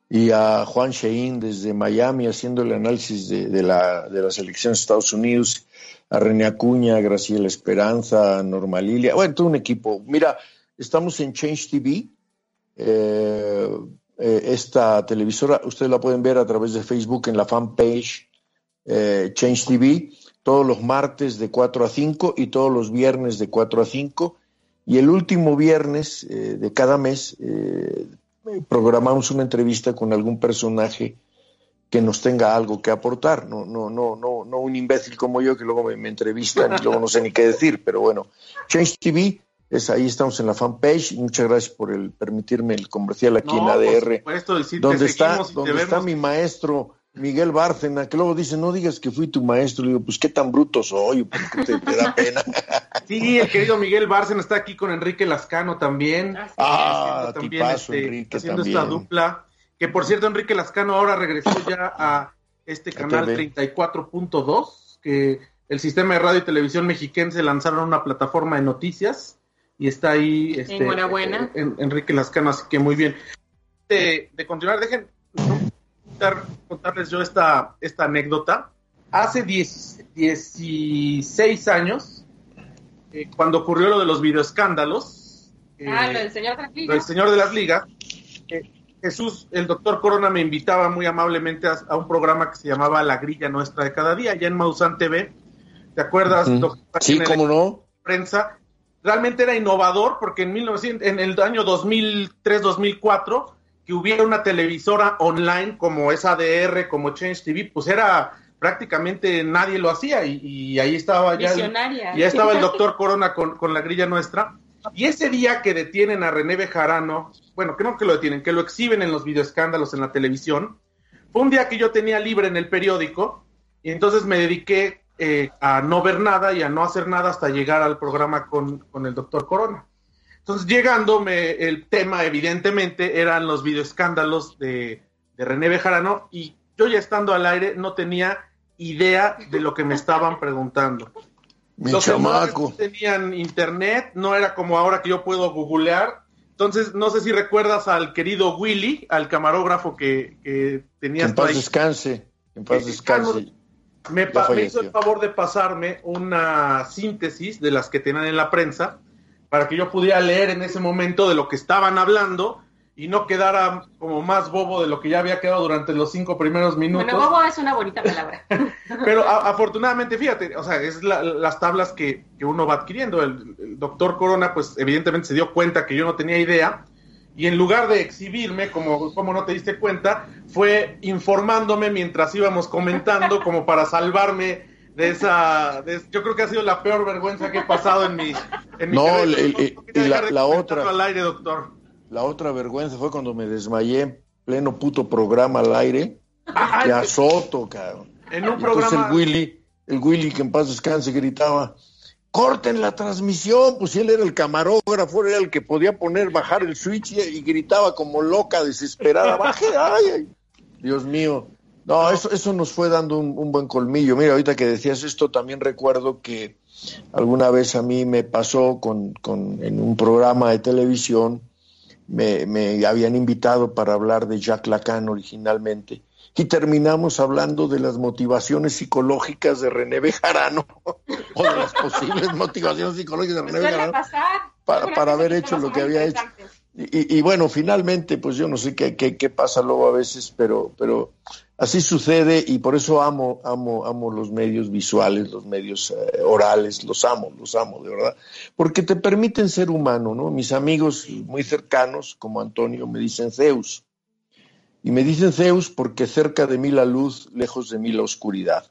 [SPEAKER 4] Y a Juan Shein desde Miami haciendo el análisis de, la, de la selección de Estados Unidos a René Acuña, a Graciela Esperanza, a Lilia, bueno, todo un equipo. Mira, estamos en Change TV. Eh, eh, esta televisora, ustedes la pueden ver a través de Facebook en la fanpage eh, Change TV, todos los martes de 4 a 5 y todos los viernes de 4 a 5. Y el último viernes de cada mes programamos una entrevista con algún personaje que nos tenga algo que aportar, no, no, no, no, no un imbécil como yo que luego me, entrevistan y luego no sé ni qué decir, pero bueno, Change TV, es ahí estamos en la fanpage. Muchas gracias por el permitirme el comercial aquí en ADR, donde está, donde está mi maestro Miguel Bárcena, que luego dice, no digas que fui tu maestro, le digo, pues qué tan bruto soy, porque te, te da pena.
[SPEAKER 1] sí, el querido Miguel Bárcena está aquí con Enrique Lascano también.
[SPEAKER 4] Ah, también, este, Enrique
[SPEAKER 1] haciendo esta dupla. Que por cierto, Enrique Lascano ahora regresó ya a este canal 34.2, que el sistema de radio y televisión mexiquense lanzaron una plataforma de noticias y está ahí este,
[SPEAKER 2] Enhorabuena.
[SPEAKER 1] Eh, Enrique Lascano, así que muy bien. De, continuar, dejen contarles yo esta, esta anécdota. Hace 16 años, eh, cuando ocurrió lo de los videoescándalos,
[SPEAKER 2] ah, lo del señor de las ligas.
[SPEAKER 1] Lo del señor de las ligas, eh, Jesús, el doctor Corona me invitaba muy amablemente a, un programa que se llamaba La Grilla Nuestra de Cada Día, allá en Mausan TV. ¿Te acuerdas,
[SPEAKER 4] doctor? Sí, cómo no.
[SPEAKER 1] Prensa. Realmente era innovador porque en, 1900, en el año 2003-2004, que hubiera una televisora online como esa ADR, como Change TV, pues era prácticamente nadie lo hacía y, ahí estaba ya,
[SPEAKER 2] ya
[SPEAKER 1] estaba el doctor Corona con, con la grilla nuestra Y ese día que detienen a René Bejarano, bueno, no que lo detienen, que lo exhiben en los videoescándalos en la televisión, fue un día que yo tenía libre en el periódico y entonces me dediqué eh, a no ver nada y a no hacer nada hasta llegar al programa con, con el doctor Corona. Entonces, llegándome, el tema evidentemente eran los videoescándalos de, de René Bejarano y yo ya estando al aire no tenía idea de lo que me estaban preguntando.
[SPEAKER 4] Mi
[SPEAKER 1] Los
[SPEAKER 4] chamaco.
[SPEAKER 1] no tenían internet, no era como ahora que yo puedo googlear. Entonces, no sé si recuerdas al querido Willy, al camarógrafo que, que tenías
[SPEAKER 4] en paz
[SPEAKER 1] ahí.
[SPEAKER 4] descanse. En paz
[SPEAKER 1] Eh,
[SPEAKER 4] descanse.
[SPEAKER 1] Me, me hizo el favor de pasarme una síntesis de las que tenían en la prensa para que yo pudiera leer en ese momento de lo que estaban hablando y no quedara como más bobo de lo que ya había quedado durante los cinco primeros minutos.
[SPEAKER 2] Bueno, bobo es una bonita palabra.
[SPEAKER 1] Pero a- afortunadamente, fíjate, o sea, es la- las tablas que, que uno va adquiriendo. El, el doctor Corona, pues evidentemente se dio cuenta que yo no tenía idea y en lugar de exhibirme, como, como no te diste cuenta, fue informándome mientras íbamos comentando como para salvarme de esa... de- yo creo que ha sido la peor vergüenza que he pasado en mi... En mi
[SPEAKER 4] No,
[SPEAKER 1] carrera.
[SPEAKER 4] el- el-
[SPEAKER 1] No quería
[SPEAKER 4] y la-
[SPEAKER 1] de
[SPEAKER 4] otra.
[SPEAKER 1] al aire, doctor.
[SPEAKER 4] La otra vergüenza fue cuando me desmayé en pleno puto programa al aire.
[SPEAKER 1] Ay,
[SPEAKER 4] De azoto, cabrón.
[SPEAKER 1] en un
[SPEAKER 4] Entonces
[SPEAKER 1] programa...
[SPEAKER 4] el Willy, el Willy que en paz descanse gritaba, corten la transmisión, pues si él era el camarógrafo, era el que podía poner, bajar el switch y, y gritaba como loca, desesperada, baje, ay, ay. Dios mío. No, eso, eso nos fue dando un, un buen colmillo. Mira, ahorita que decías esto, también recuerdo que alguna vez a mí me pasó con, con en un programa de televisión, me, me habían invitado para hablar de Jacques Lacan originalmente y terminamos hablando de las motivaciones psicológicas de René Bejarano o de las posibles motivaciones psicológicas de René Bejarano
[SPEAKER 2] pasar.
[SPEAKER 4] para, para haber hecho lo que había hecho. y- y bueno, finalmente, pues yo no sé qué, qué, qué pasa luego a veces, pero, pero así sucede y por eso amo, amo, amo los medios visuales, los medios eh, orales, los amo, los amo, de verdad, porque te permiten ser humano, ¿no? Mis amigos muy cercanos, como Antonio, me dicen Zeus. Y me dicen Zeus porque cerca de mí la luz, lejos de mí la oscuridad.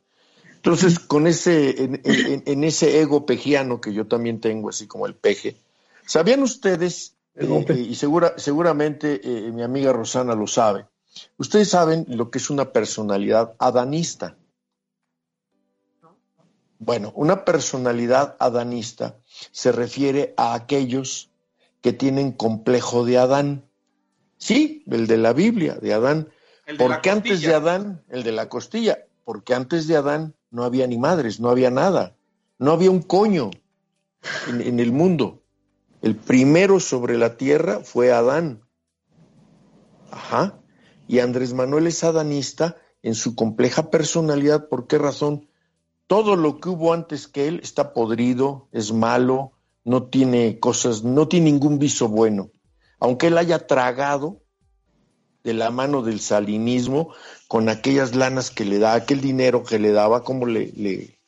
[SPEAKER 4] Entonces, con ese, en, en- en ese ego pejiano que yo también tengo, así como el peje, ¿sabían ustedes, eh, eh, y segura, seguramente eh, mi amiga Rosana lo sabe, ustedes saben lo que es una personalidad adanista? Bueno, una personalidad adanista se refiere a aquellos que tienen complejo de Adán. Sí, el de la Biblia, de Adán.
[SPEAKER 1] El de la
[SPEAKER 4] Porque antes de. Adán, el de la costilla, porque antes de Adán no había ni madres, no había nada, no había un coño en, en el mundo. El primero sobre la tierra fue Adán. Ajá. Y Andrés Manuel es adanista en su compleja personalidad. ¿Por qué razón? Todo lo que hubo antes que él está podrido, es malo, no tiene cosas, no tiene ningún viso bueno. Aunque él haya tragado de la mano del salinismo con aquellas lanas que le da, aquel dinero que le daba, como le, le,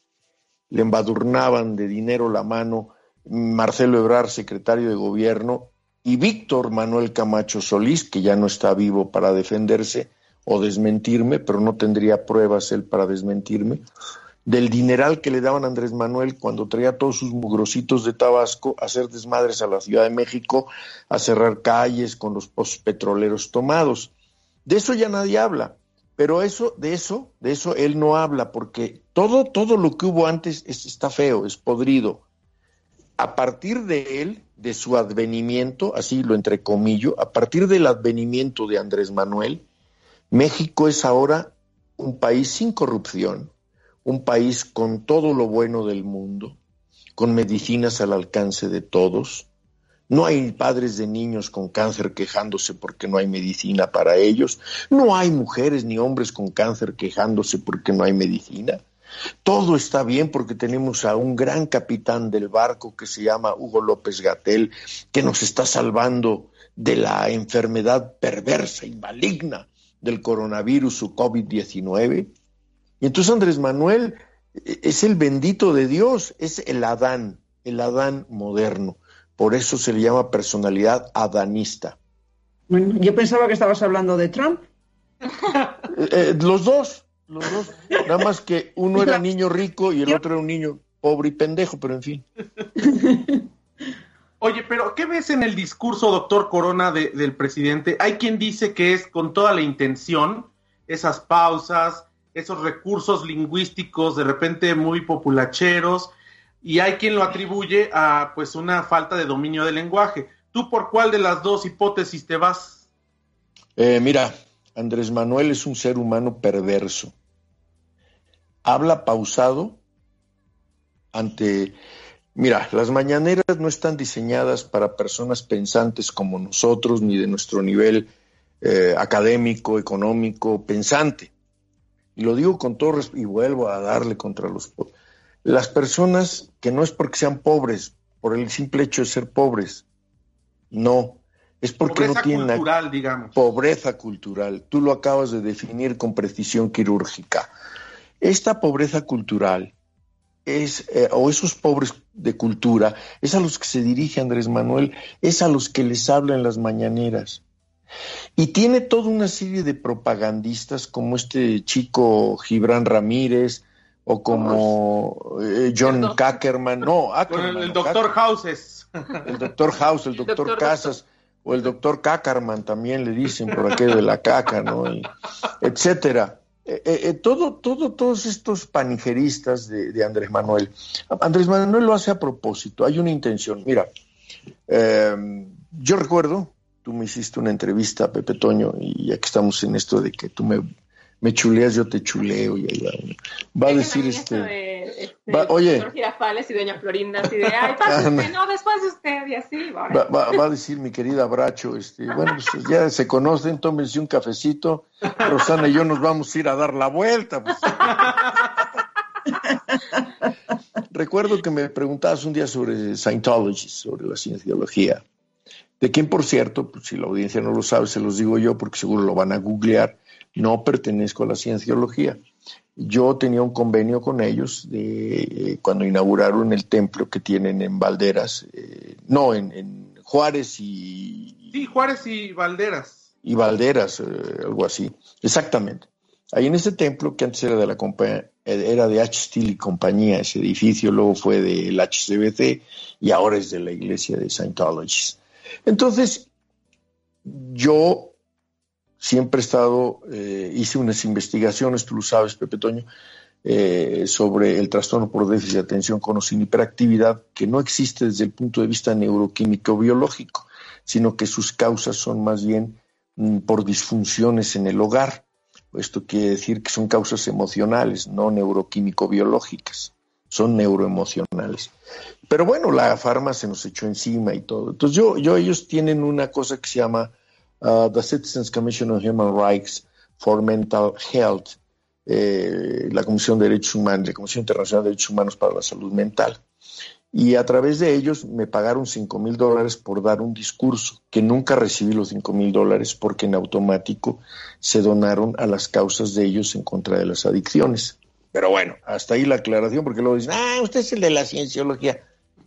[SPEAKER 4] le embadurnaban de dinero la mano Marcelo Ebrard, secretario de gobierno, y Víctor Manuel Camacho Solís, que ya no está vivo para defenderse o desmentirme, pero no tendría pruebas él para desmentirme, del dineral que le daban a Andrés Manuel cuando traía todos sus mugrositos de Tabasco a hacer desmadres a la Ciudad de México, a cerrar calles con los petroleros tomados. De eso ya nadie habla, pero eso, de eso, de eso él no habla, porque todo, todo lo que hubo antes es- está feo, es podrido. A partir de él, de su advenimiento, así lo entrecomillo, a partir del advenimiento de Andrés Manuel, México es ahora un país sin corrupción, un país con todo lo bueno del mundo, con medicinas al alcance de todos. No hay padres de niños con cáncer quejándose porque no hay medicina para ellos. No hay mujeres ni hombres con cáncer quejándose porque no hay medicina. Todo está bien porque tenemos a un gran capitán del barco que se llama Hugo López Gatel, que nos está salvando de la enfermedad perversa y maligna del coronavirus o COVID-19. Y entonces Andrés Manuel eh, es el bendito de Dios, es el Adán, el Adán moderno. Por eso se le llama personalidad adanista.
[SPEAKER 3] Bueno, yo pensaba que estabas hablando de Trump.
[SPEAKER 4] Eh, eh, los dos, los dos. Nada más que uno era niño rico y el otro era un niño pobre y pendejo, pero en fin.
[SPEAKER 1] Oye, pero ¿qué ves en el discurso, doctor Corona, del presidente? Hay quien dice que es con toda la intención, esas pausas, esos recursos lingüísticos de repente muy populacheros, y hay quien lo atribuye a pues una falta de dominio del lenguaje. ¿Tú por cuál de las dos hipótesis te vas?
[SPEAKER 4] Eh, mira, Andrés Manuel es un ser humano perverso. Habla pausado ante Mira, las mañaneras no están diseñadas para personas pensantes como nosotros, ni de nuestro nivel eh, académico, económico, pensante. Y lo digo con todo respeto, y vuelvo a darle contra los Las personas que no es porque sean pobres, por el simple hecho de ser pobres, no, es porque
[SPEAKER 1] no
[SPEAKER 4] tienen
[SPEAKER 1] cultural, digamos.
[SPEAKER 4] pobreza cultural. Tú lo acabas de definir con precisión quirúrgica. Esta pobreza cultural es, eh, o esos pobres de cultura, es a los que se dirige Andrés Manuel, es a los que les habla en las mañaneras. Y tiene toda una serie de propagandistas como este chico Gibran Ramírez o como eh, John Cackerman, no,
[SPEAKER 1] el, doctor Houses.
[SPEAKER 4] El doctor House, el doctor, Casas o el doctor Cackerman también le dicen por aquello de la caca, ¿no? etcétera. Eh, eh, eh, todo, todo, todos estos panigeristas de, Andrés Manuel, Andrés Manuel lo hace a propósito, hay una intención. Mira, yo recuerdo, tú me hiciste una entrevista, Pepe Toño, y ya que estamos en esto de que tú me, me chuleas, yo te chuleo, y ahí va, a decir este
[SPEAKER 2] este, oye. Girafales y doña Florinda, así de, ay, no, después de usted, y así. Va,
[SPEAKER 4] va, a decir mi querida Bracho, este, bueno, pues ya se conocen, tómense un cafecito, Rosana y yo nos vamos a ir a dar la vuelta. Pues. Recuerdo que me preguntabas un día sobre Scientology, sobre la cienciología, de quien, por cierto, pues, si la audiencia no lo sabe, se los digo yo porque seguro lo van a googlear, no pertenezco a la cienciología. Yo tenía un convenio con ellos de eh, cuando inauguraron el templo que tienen en Valderas, eh, no, en, Juárez y...
[SPEAKER 1] Sí, Juárez y Valderas.
[SPEAKER 4] Y Valderas, eh, algo así, exactamente. Ahí en ese templo, que antes era de la compañía, era de H. Steel y compañía, ese edificio luego fue del HCBC y ahora es de la iglesia de Scientology. Entonces, yo siempre he estado, eh, hice unas investigaciones, tú lo sabes, Pepe Toño, eh, sobre el trastorno por déficit de atención con o sin hiperactividad, que no existe desde el punto de vista neuroquímico biológico, sino que sus causas son más bien mm, por disfunciones en el hogar. Esto quiere decir que son causas emocionales, no neuroquímico-biológicas, son neuroemocionales. Pero bueno, la farma se nos echó encima y todo. Entonces yo, yo ellos tienen una cosa que se llama Uh, the Citizens Commission on Human Rights for Mental Health, eh, la Comisión de Derechos Humanos, la Comisión Internacional de Derechos Humanos para la Salud Mental. Y a través de ellos me pagaron 5 mil dólares por dar un discurso, que nunca recibí los 5 mil dólares porque en automático se donaron a las causas de ellos en contra de las adicciones. Pero bueno, hasta ahí la aclaración, porque luego dicen, ah, usted es el de la cienciología.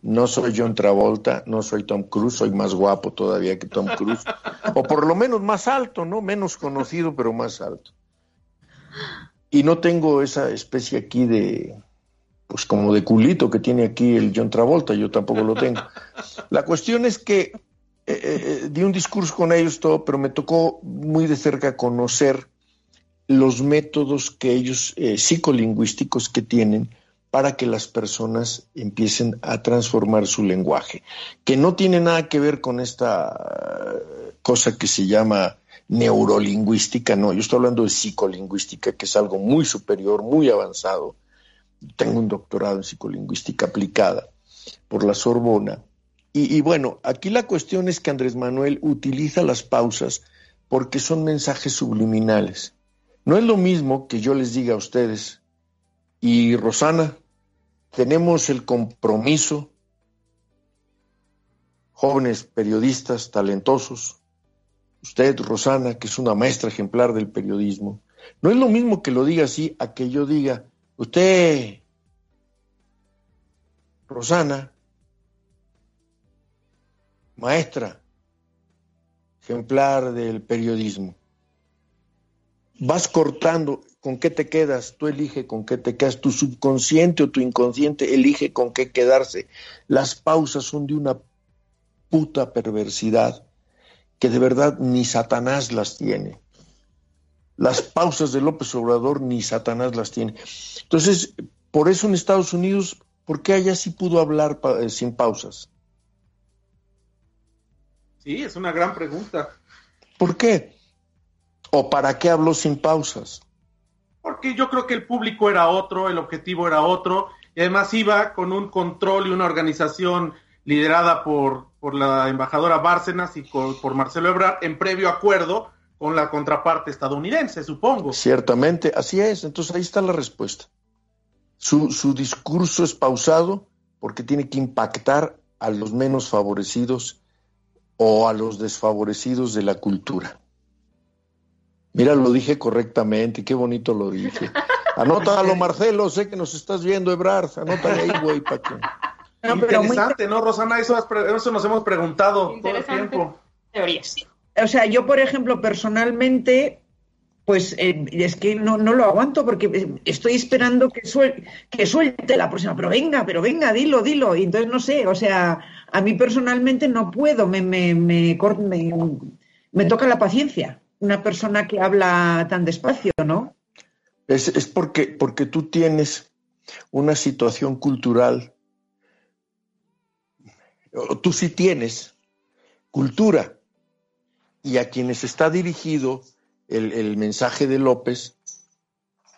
[SPEAKER 4] No soy John Travolta, no soy Tom Cruise, soy más guapo todavía que Tom Cruise. o por lo menos más alto, ¿no? Menos conocido, pero más alto. Y no tengo esa especie aquí de, pues como de culito que tiene aquí el John Travolta, yo tampoco lo tengo. La cuestión es que eh, eh, eh, di un discurso con ellos todo, pero me tocó muy de cerca conocer los métodos que ellos, psicolingüísticos que tienen, para que las personas empiecen a transformar su lenguaje, que no tiene nada que ver con esta cosa que se llama neurolingüística, no, yo estoy hablando de psicolingüística, que es algo muy superior, muy avanzado. Tengo un doctorado en psicolingüística aplicada por la Sorbona. Y, y bueno, aquí la cuestión es que Andrés Manuel utiliza las pausas porque son mensajes subliminales. No es lo mismo que yo les diga a ustedes, y Rosana, tenemos el compromiso, jóvenes periodistas talentosos, usted, Rosana, que es una maestra ejemplar del periodismo, no es lo mismo que lo diga así a que yo diga, usted, Rosana, maestra ejemplar del periodismo, vas cortando con qué te quedas, tú elige con qué te quedas, tu subconsciente o tu inconsciente elige con qué quedarse. Las pausas son de una puta perversidad que de verdad ni Satanás las tiene. Las pausas de López Obrador ni Satanás las tiene. Entonces, por eso en Estados Unidos, ¿por qué allá sí pudo hablar eh, sin pausas?
[SPEAKER 1] Sí, es una gran pregunta.
[SPEAKER 4] ¿Por qué? ¿O para qué habló sin pausas?
[SPEAKER 1] Porque yo creo que el público era otro, el objetivo era otro, y además iba con un control y una organización liderada por, por la embajadora Bárcenas y por Marcelo Ebrard en previo acuerdo con la contraparte estadounidense, supongo.
[SPEAKER 4] Ciertamente, así es. Entonces ahí está la respuesta. Su, su discurso es pausado porque tiene que impactar a los menos favorecidos o a los desfavorecidos de la cultura. Mira, lo dije correctamente, qué bonito lo dije. Anótalo, Marcelo, sé que nos estás viendo, Ebrard, anótale ahí, güey, para que...
[SPEAKER 1] Interesante, ¿no, Rosana? Eso, eso, nos hemos preguntado todo el tiempo.
[SPEAKER 2] Teorías.
[SPEAKER 3] O sea, yo, por ejemplo, personalmente, pues eh, es que no, no, lo aguanto porque estoy esperando que, que suelte la próxima, pero venga, pero venga, dilo, dilo. Y entonces no sé, o sea, a mí personalmente no puedo, me, me, me, me, toca la paciencia una persona que habla tan despacio, ¿no?
[SPEAKER 4] Es, es porque, porque tú tienes una situación cultural tú sí tienes cultura y a quienes está dirigido el, mensaje de López.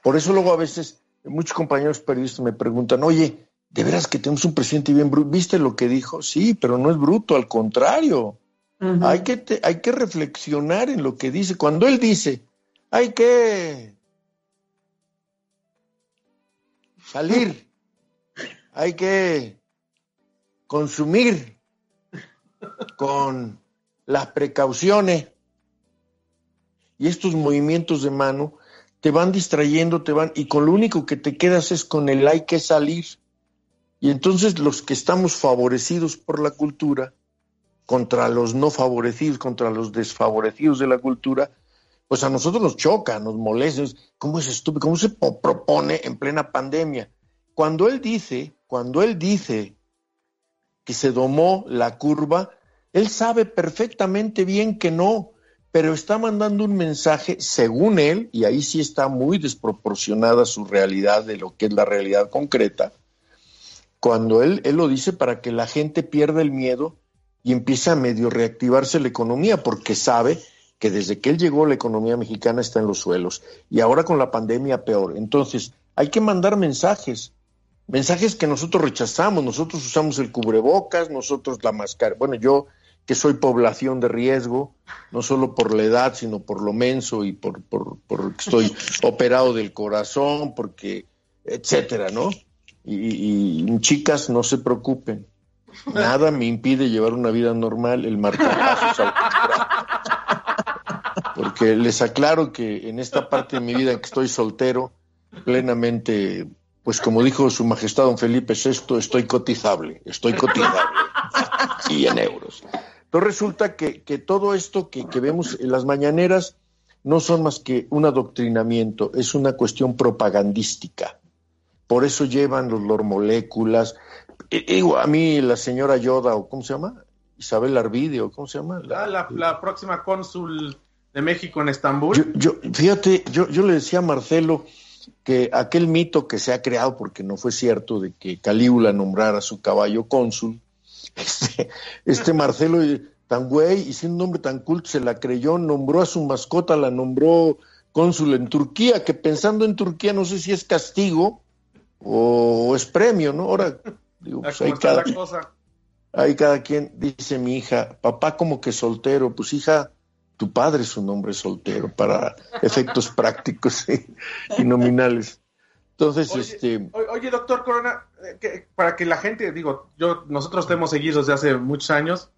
[SPEAKER 4] Por eso luego a veces muchos compañeros periodistas me preguntan, oye, ¿de veras que tenemos un presidente bien bruto? ¿Viste lo que dijo? Sí, pero no es bruto, al contrario. Hay, que hay que reflexionar en lo que dice. Cuando él dice, hay que salir, hay que consumir con las precauciones y estos movimientos de mano te van distrayendo, te van, y con lo único que te quedas es con el hay que salir. Y entonces los que estamos favorecidos por la cultura, contra los no favorecidos, contra los desfavorecidos de la cultura, pues a nosotros nos choca, nos molesta. ¿Cómo es estúpido? ¿Cómo se propone en plena pandemia? Cuando él dice, cuando él dice que se domó la curva, él sabe perfectamente bien que no, pero está mandando un mensaje, según él, y ahí sí está muy desproporcionada su realidad de lo que es la realidad concreta, cuando él, él lo dice para que la gente pierda el miedo y empiece a medio reactivarse la economía, porque sabe que desde que él llegó la economía mexicana está en los suelos y ahora con la pandemia peor. Entonces, hay que mandar mensajes mensajes que nosotros rechazamos, nosotros usamos el cubrebocas, nosotros la máscara, bueno, yo que soy población de riesgo, no solo por la edad, sino por lo menso y por, por, por que estoy operado del corazón, porque, etcétera, ¿no? Y, chicas, no se preocupen, nada me impide llevar una vida normal, el marcapasos al Porque les aclaro que en esta parte de mi vida que estoy soltero, plenamente pues como dijo su majestad don Felipe VI, estoy cotizable, estoy cotizable, y en euros. Entonces resulta que, todo esto que, vemos en las mañaneras no son más que un adoctrinamiento, es una cuestión propagandística. Por eso llevan los moléculas. a mí la señora Yoda, o ¿cómo se llama? Isabel Arvide, o ¿cómo se llama?
[SPEAKER 1] La, ah, la, próxima cónsul de México en Estambul.
[SPEAKER 4] Yo, fíjate, yo, yo le decía a Marcelo, que aquel mito que se ha creado, porque no fue cierto, de que Calígula nombrara a su caballo cónsul, este, este Marcelo tan güey y siendo un hombre tan culto se la creyó, nombró a su mascota, la nombró cónsul en Turquía, que pensando en Turquía no sé si es castigo o, es premio, ¿no? Ahora, digo, pues hay cada, hay cada quien, dice mi hija, papá como que soltero, pues hija, tu padre es un hombre soltero para efectos prácticos y, nominales. Entonces,
[SPEAKER 1] oye,
[SPEAKER 4] este.
[SPEAKER 1] Oye, doctor Corona, eh, para que la gente, digo, yo, nosotros te hemos seguido desde hace muchos años.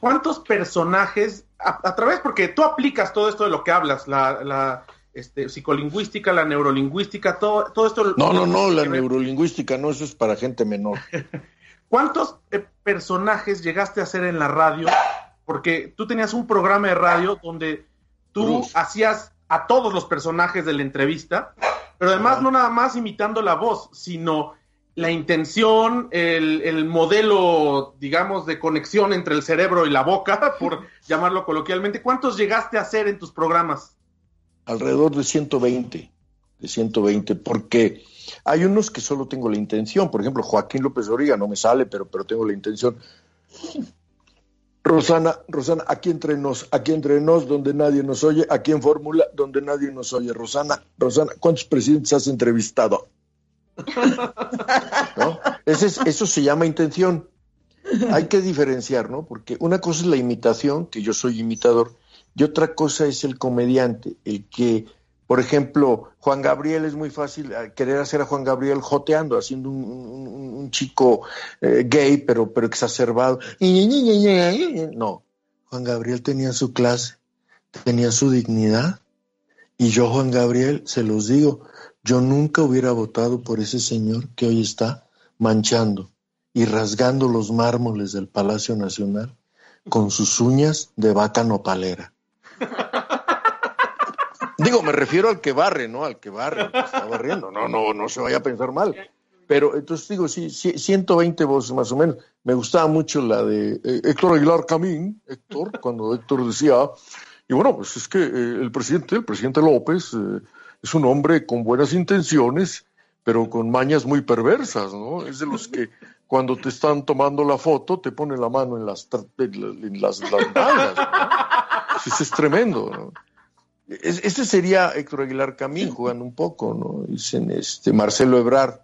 [SPEAKER 1] ¿Cuántos personajes, a, través, porque tú aplicas todo esto de lo que hablas, la, la este, psicolingüística, la neurolingüística, todo, todo esto.
[SPEAKER 4] No, no, no, la neurolingüística, no, eso es para gente menor.
[SPEAKER 1] ¿Cuántos eh, personajes llegaste a hacer en la radio porque tú tenías un programa de radio donde tú hacías a todos los personajes de la entrevista, pero además no nada más imitando la voz, sino la intención, el, el, modelo, digamos, de conexión entre el cerebro y la boca, por llamarlo coloquialmente. ¿Cuántos llegaste a hacer en tus programas?
[SPEAKER 4] Alrededor de 120, de 120, porque hay unos que solo tengo la intención. Por ejemplo, Joaquín López Origa no me sale, pero, pero tengo la intención. Rosana, Rosana, aquí entre nos, aquí entre nos, donde nadie nos oye, aquí en Fórmula, donde nadie nos oye. Rosana, Rosana, ¿cuántos presidentes has entrevistado? ¿No? eso se llama intención. Hay que diferenciar, ¿no? Porque una cosa es la imitación, que yo soy imitador, y otra cosa es el comediante, el que, por ejemplo, Juan Gabriel es muy fácil eh, querer hacer a Juan Gabriel joteando, haciendo un, chico eh, gay, pero, pero exacerbado. No, Juan Gabriel tenía su clase, tenía su dignidad, y yo, Juan Gabriel, se los digo, yo nunca hubiera votado por ese señor que hoy está manchando y rasgando los mármoles del Palacio Nacional con sus uñas de vaca nopalera. Digo, me refiero al que barre, ¿no? Al que barre, al que está barriendo. No, no, no se vaya a pensar mal. Pero entonces digo, sí, 120 voces más o menos. Me gustaba mucho la de eh, Héctor Aguilar Camín, Héctor, cuando Héctor decía, y bueno, pues es que eh, el presidente, el presidente López, eh, es un hombre con buenas intenciones, pero con mañas muy perversas, ¿no? Es de los que cuando te están tomando la foto te pone la mano en las, en las, ¿no? Eso es tremendo, ¿no? Ese sería Héctor Aguilar Camín jugando un poco, ¿no? Dicen este Marcelo Ebrard.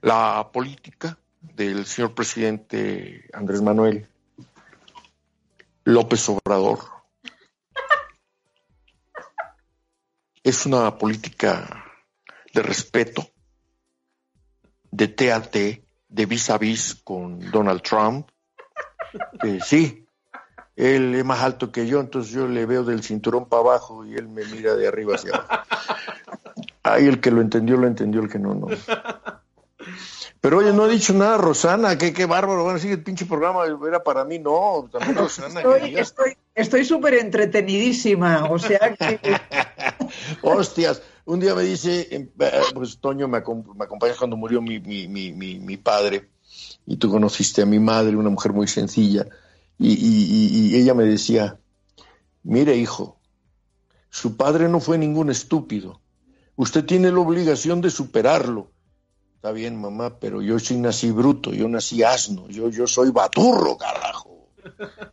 [SPEAKER 4] La política del señor presidente Andrés Manuel López Obrador es una política de respeto, de té, de vis a vis con Donald Trump. sí, él es más alto que yo, entonces yo le veo del cinturón para abajo y él me mira de arriba hacia abajo. Ay, el que lo entendió, lo entendió, el que no, no. Pero oye, no ha dicho nada Rosana, qué, qué bárbaro, bueno, sí, el pinche programa era para mí, no, también Rosana.
[SPEAKER 3] Estoy, súper entretenidísima, o sea que...
[SPEAKER 4] Hostias, un día me dice, em, eh, pues Toño me, acompaña cuando murió mi, mi, mi, mi, padre, y tú conociste a mi madre, una mujer muy sencilla, y, ella me decía, mire hijo, su padre no fue ningún estúpido, usted tiene la obligación de superarlo Está bien, mamá, pero yo sí nací bruto, yo nací asno, yo, yo soy baturro, carajo.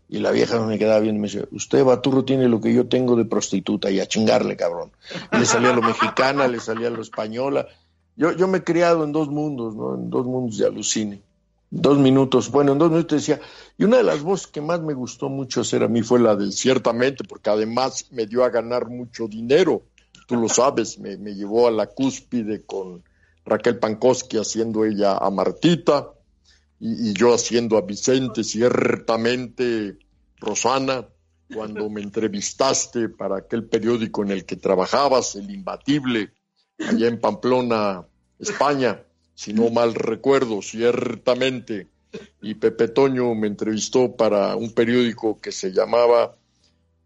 [SPEAKER 4] Y la vieja me quedaba bien y me decía, usted baturro tiene lo que yo tengo de prostituta y a chingarle, cabrón. le salía lo mexicana, le salía lo española. Yo, yo me he criado en dos mundos, ¿no? En dos mundos de alucine. Dos minutos, bueno, en dos minutos decía, y una de las voces que más me gustó mucho hacer a mí fue la del ciertamente, porque además me dio a ganar mucho dinero, tú lo sabes, me, me llevó a la cúspide con Raquel Pankowski haciendo ella a Martita y, yo haciendo a Vicente, ciertamente, Rosana, cuando me entrevistaste para aquel periódico en el que trabajabas, El Imbatible, allá en Pamplona, España, si no mal recuerdo, ciertamente. Y Pepe Toño me entrevistó para un periódico que se llamaba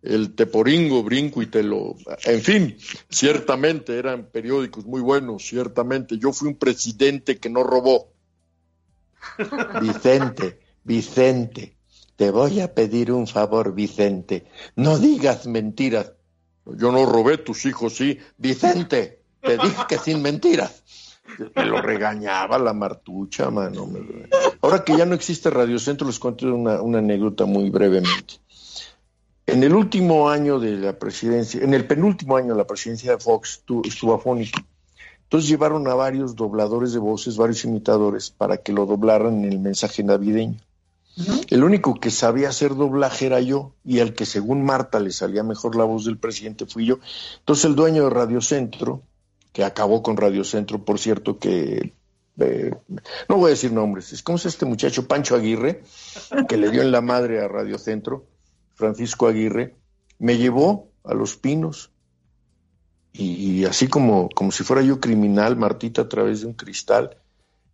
[SPEAKER 4] el Teporingo, Brinco y Telo. En fin, ciertamente eran periódicos muy buenos, ciertamente. Yo fui un presidente que no robó. Vicente, Vicente, te voy a pedir un favor, Vicente. No digas mentiras. Yo no robé, tus hijos sí. Vicente, te dije que sin mentiras. Me lo regañaba la martucha, mano. Ahora que ya no existe Radio Centro, les cuento una, una anécdota muy brevemente. En el último año de la presidencia, en el penúltimo año de la presidencia de Fox, estuvo afónico. Entonces llevaron a varios dobladores de voces, varios imitadores, para que lo doblaran en el mensaje navideño. El único que sabía hacer doblaje era yo, y al que según Marta le salía mejor la voz del presidente fui yo. Entonces el dueño de Radio Centro, que acabó con Radio Centro, por cierto, que eh, no voy a decir nombres, es como es este muchacho Pancho Aguirre, que le dio en la madre a Radio Centro, Francisco Aguirre, me llevó a Los Pinos y, así como, como si fuera yo criminal, Martita a través de un cristal,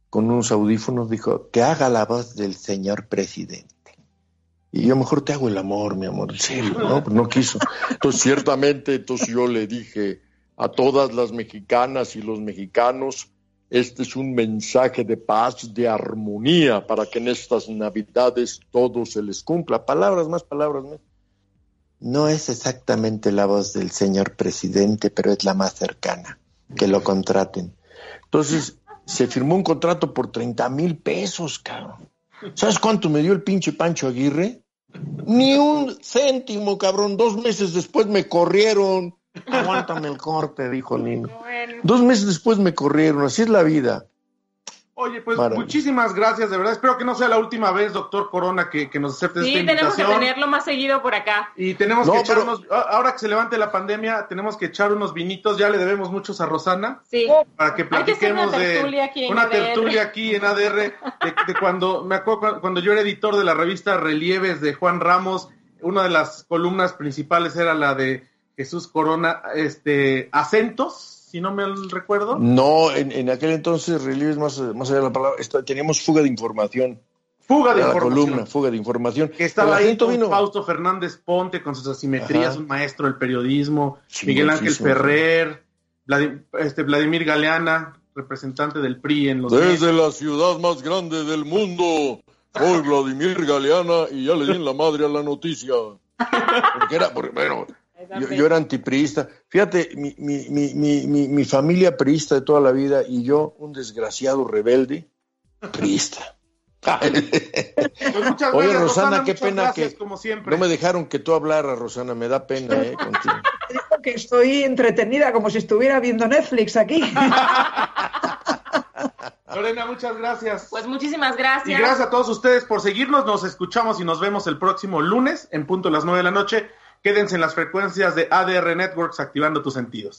[SPEAKER 4] con unos audífonos, dijo, que haga la voz del señor presidente. Y yo mejor te hago el amor, mi amor, en serio, ¿no? Pues no quiso. Entonces, ciertamente, entonces yo le dije a todas las mexicanas y los mexicanos Este es un mensaje de paz, de armonía, para que en estas Navidades todo se les cumpla. Palabras más, palabras más. No es exactamente la voz del señor presidente, pero es la más cercana. Que lo contraten. Entonces, se firmó un contrato por 30 mil pesos, cabrón. ¿Sabes cuánto me dio el pinche Pancho Aguirre? Ni un céntimo, cabrón. Dos meses después me corrieron. Aguántame el corte, dijo Nino. Dos meses después me corrieron. Así es la vida.
[SPEAKER 1] Oye, pues muchísimas gracias, de verdad. Espero que no sea la última vez, doctor Corona, que, nos acepte
[SPEAKER 2] sí,
[SPEAKER 1] esta
[SPEAKER 2] invitación.
[SPEAKER 1] Sí, tenemos
[SPEAKER 2] que tenerlo más seguido por acá.
[SPEAKER 1] Y tenemos que echarnos, ahora que se levante la pandemia, tenemos que echar unos vinitos. Ya le debemos muchos a Rosana.
[SPEAKER 2] Sí.
[SPEAKER 1] Para que platiquemos de una tertulia aquí en ADR, de, cuando, me acuerdo cuando yo era editor de la revista Relieves de Juan Ramos, una de las columnas principales era la de Jesús Corona, este, acentos si no me recuerdo.
[SPEAKER 4] No, en, aquel entonces, relieves más, más allá de la palabra, teníamos fuga de información.
[SPEAKER 1] Fuga de información.
[SPEAKER 4] columna, fuga de información.
[SPEAKER 1] Que estaba ahí con Fausto Fernández Ponte con sus asimetrías, un maestro del periodismo, Miguel Ángel Ferrer, este, Vladimir Galeana, representante del PRI en los
[SPEAKER 4] Desde la ciudad más grande del mundo, soy Vladimir Galeana y ya le di en la madre a la noticia. Porque era, porque, bueno, yo, era antipriista. Fíjate, mi, mi, mi, mi, familia priista de toda la vida y yo, un desgraciado rebelde, priista.
[SPEAKER 1] Pues
[SPEAKER 4] Oye, Rosana, qué pena
[SPEAKER 1] que
[SPEAKER 4] no me dejaron que tú hablaras, Rosana, me da pena, ¿eh? Contigo.
[SPEAKER 3] Digo que estoy entretenida como si estuviera viendo Netflix aquí.
[SPEAKER 1] Lorena, muchas gracias.
[SPEAKER 2] Pues muchísimas gracias.
[SPEAKER 1] Y gracias a todos ustedes por seguirnos. Nos escuchamos y nos vemos el próximo lunes en punto a las nueve de la noche. Quédense en las frecuencias de ADR Networks activando tus sentidos.